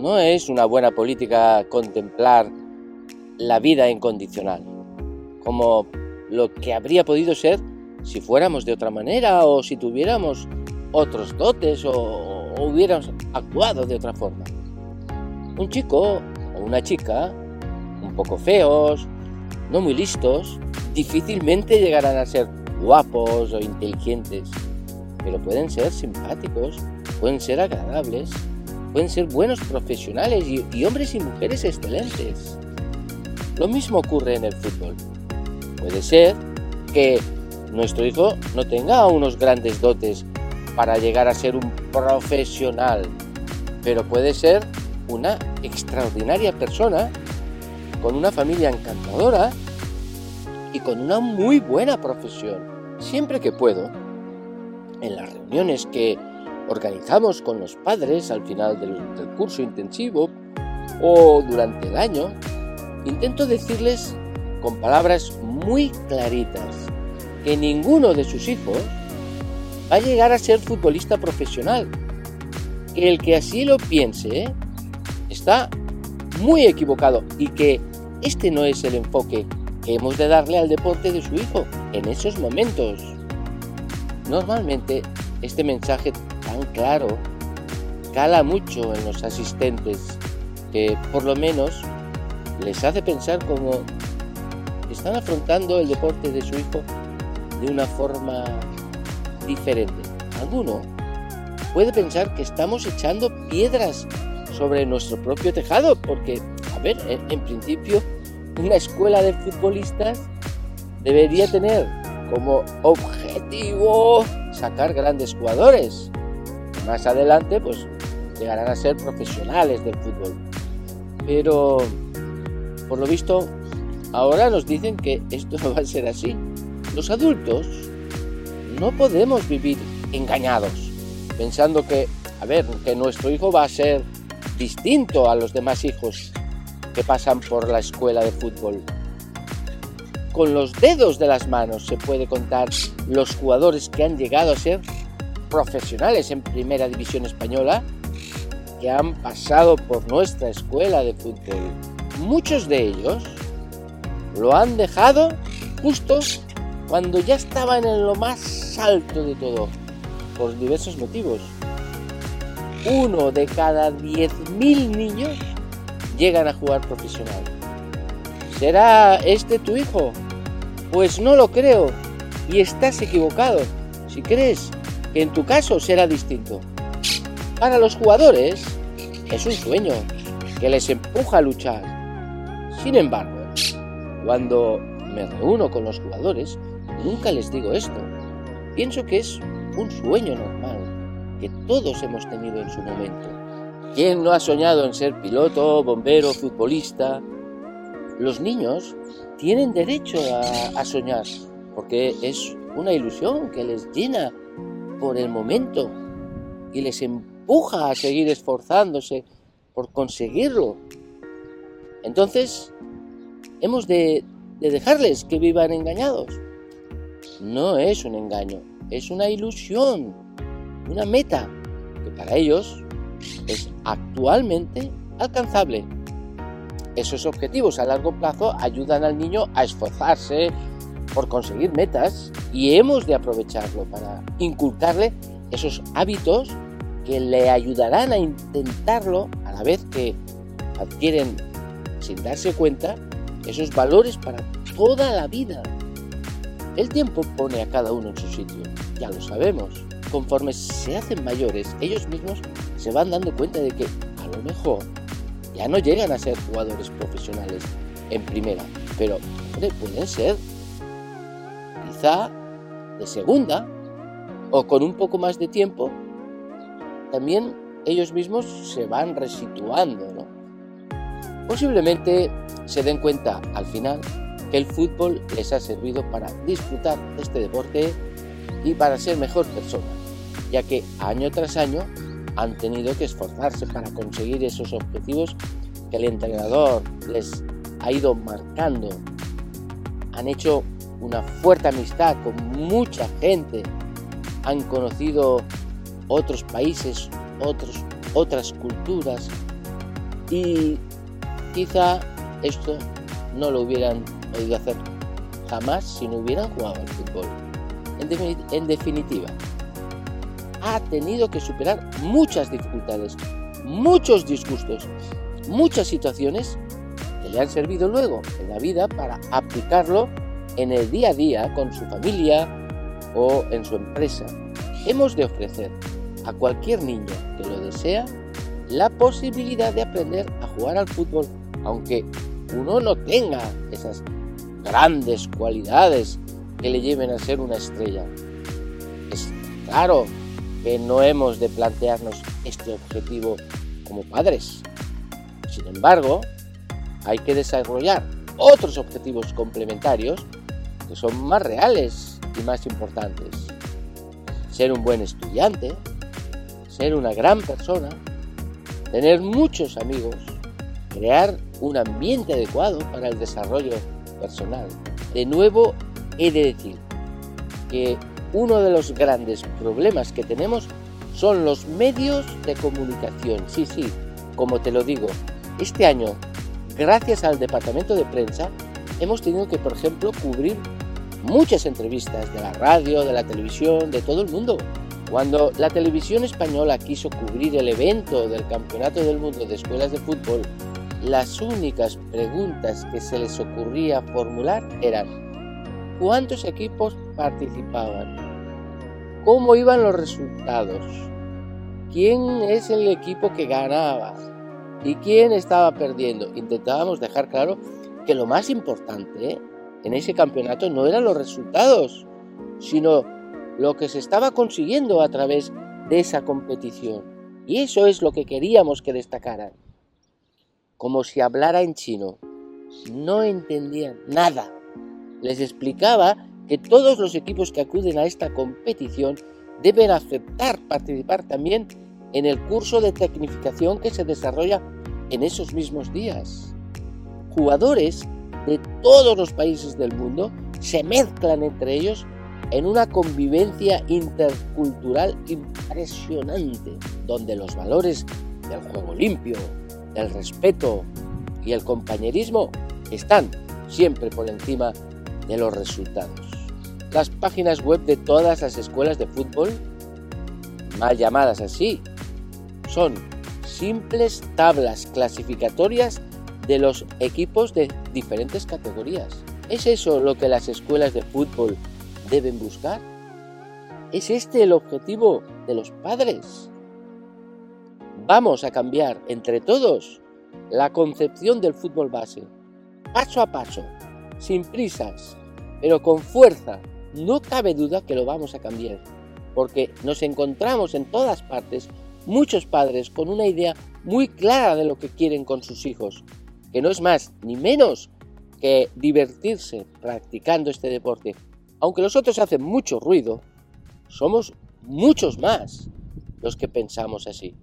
No es una buena política contemplar la vida incondicional, como lo que habría podido ser si fuéramos de otra manera o si tuviéramos otros dotes o, hubiéramos actuado de otra forma. Un chico o una chica, un poco feos, no muy listos, difícilmente llegarán a ser guapos o inteligentes, pero pueden ser simpáticos, pueden ser agradables, pueden ser buenos profesionales y, y hombres y mujeres excelentes. Lo mismo ocurre en el fútbol. Puede ser que nuestro hijo no tenga unos grandes dotes para llegar a ser un profesional, pero puede ser una extraordinaria persona con una familia encantadora y con una muy buena profesión. Siempre que puedo, en las reuniones que organizamos con los padres al final del, curso intensivo o durante el año, intento decirles con palabras muy claritas que ninguno de sus hijos va a llegar a ser futbolista profesional. Que el que así lo piense está muy equivocado y que este no es el enfoque que hemos de darle al deporte de su hijo en esos momentos. Normalmente este mensaje tan claro cala mucho en los asistentes que por lo menos les hace pensar como están afrontando el deporte de su hijo de una forma diferente. Alguno puede pensar que estamos echando piedras sobre nuestro propio tejado, porque, a ver, en, principio, una escuela de futbolistas debería tener como objetivo sacar grandes jugadores. Más adelante, pues, llegarán a ser profesionales del fútbol. Pero, por lo visto, ahora nos dicen que esto no va a ser así. Los adultos no podemos vivir engañados, pensando que, a ver, que nuestro hijo va a ser distinto a los demás hijos que pasan por la escuela de fútbol. Con los dedos de las manos se puede contar los jugadores que han llegado a ser profesionales en primera división española, que han pasado por nuestra escuela de fútbol. Muchos de ellos lo han dejado justo cuando ya estaban en lo más alto de todo, por diversos motivos. Uno de cada 10.000 niños llegan a jugar profesional. ¿Será este tu hijo? Pues no lo creo y estás equivocado si crees que en tu caso será distinto. Para los jugadores es un sueño que les empuja a luchar. Sin embargo, cuando me reúno con los jugadores, Nunca les digo esto. Pienso que es un sueño normal que todos hemos tenido en su momento. ¿Quién no ha soñado en ser piloto, bombero, futbolista? Los niños tienen derecho a, soñar porque es una ilusión que les llena por el momento y les empuja a seguir esforzándose por conseguirlo. Entonces, hemos de dejarles que vivan engañados no es un engaño, es una ilusión, una meta que para ellos es actualmente alcanzable. Esos objetivos a largo plazo ayudan al niño a esforzarse por conseguir metas y hemos de aprovecharlo para inculcarle esos hábitos que le ayudarán a intentarlo a la vez que adquieren sin darse cuenta esos valores para toda la vida. El tiempo pone a cada uno en su sitio, ya lo sabemos. Conforme se hacen mayores, ellos mismos se van dando cuenta de que a lo mejor ya no llegan a ser jugadores profesionales en primera, pero pueden ser de segunda o con un poco más de tiempo, también ellos mismos se van resituando, ¿no? Posiblemente se den cuenta al final que el fútbol les ha servido para disfrutar este deporte y para ser mejor persona, ya que año tras año han tenido que esforzarse para conseguir esos objetivos que el entrenador les ha ido marcando. Han hecho una fuerte amistad con mucha gente, han conocido otros países, otras culturas Y quizá esto no lo hubieran podido hacer jamás si no hubieran jugado al fútbol. En, definitiva, ha tenido que superar muchas dificultades, muchos disgustos, muchas situaciones que le han servido luego en la vida para aplicarlo en el día a día con su familia o en su empresa. Hemos de ofrecer a cualquier niño que lo desea la posibilidad de aprender a jugar al fútbol, aunque uno no tenga esas grandes cualidades que le lleven a ser una estrella. Es claro que no hemos de plantearnos este objetivo como padres. Sin embargo, hay que desarrollar otros objetivos complementarios que son más reales y más importantes. Ser un buen estudiante, ser una gran persona, tener muchos amigos, crear un ambiente adecuado para el desarrollo personal. De nuevo, he de decir que uno de los grandes problemas que tenemos son los medios de comunicación. Sí, sí, como te lo digo, este año, gracias al departamento de prensa, hemos tenido que, por ejemplo, cubrir muchas entrevistas de la radio, de la televisión, de todo el mundo. Cuando la televisión española quiso cubrir el evento del Campeonato del Mundo de Escuelas de Fútbol, las únicas preguntas que se les ocurría formular eran ¿cuántos equipos participaban? ¿Cómo iban los resultados? ¿Quién es el equipo que ganaba? ¿Y quién estaba perdiendo? Intentábamos dejar claro que lo más importante en ese campeonato no eran los resultados, sino lo que se estaba consiguiendo a través de esa competición. Y eso es lo que queríamos que destacaran. Como si hablara en chino. No entendían nada. Les explicaba que todos los equipos que acuden a esta competición deben aceptar participar también en el curso de tecnificación que se desarrolla en esos mismos días. Jugadores de todos los países del mundo se mezclan entre ellos en una convivencia intercultural impresionante, donde los valores del juego limpio, del respeto y el compañerismo están siempre por encima de los resultados. Las páginas web de todas las escuelas de fútbol, mal llamadas así, son simples tablas clasificatorias de los equipos de diferentes categorías. ¿Es eso lo que las escuelas de fútbol deben buscar? ¿Es este el objetivo de los padres? Vamos a cambiar entre todos la concepción del fútbol base, paso a paso, sin prisas, pero con fuerza. No cabe duda que lo vamos a cambiar, porque nos encontramos en todas partes muchos padres con una idea muy clara de lo que quieren con sus hijos, que no es más ni menos que divertirse practicando este deporte. Aunque los otros hacen mucho ruido, somos muchos más los que pensamos así.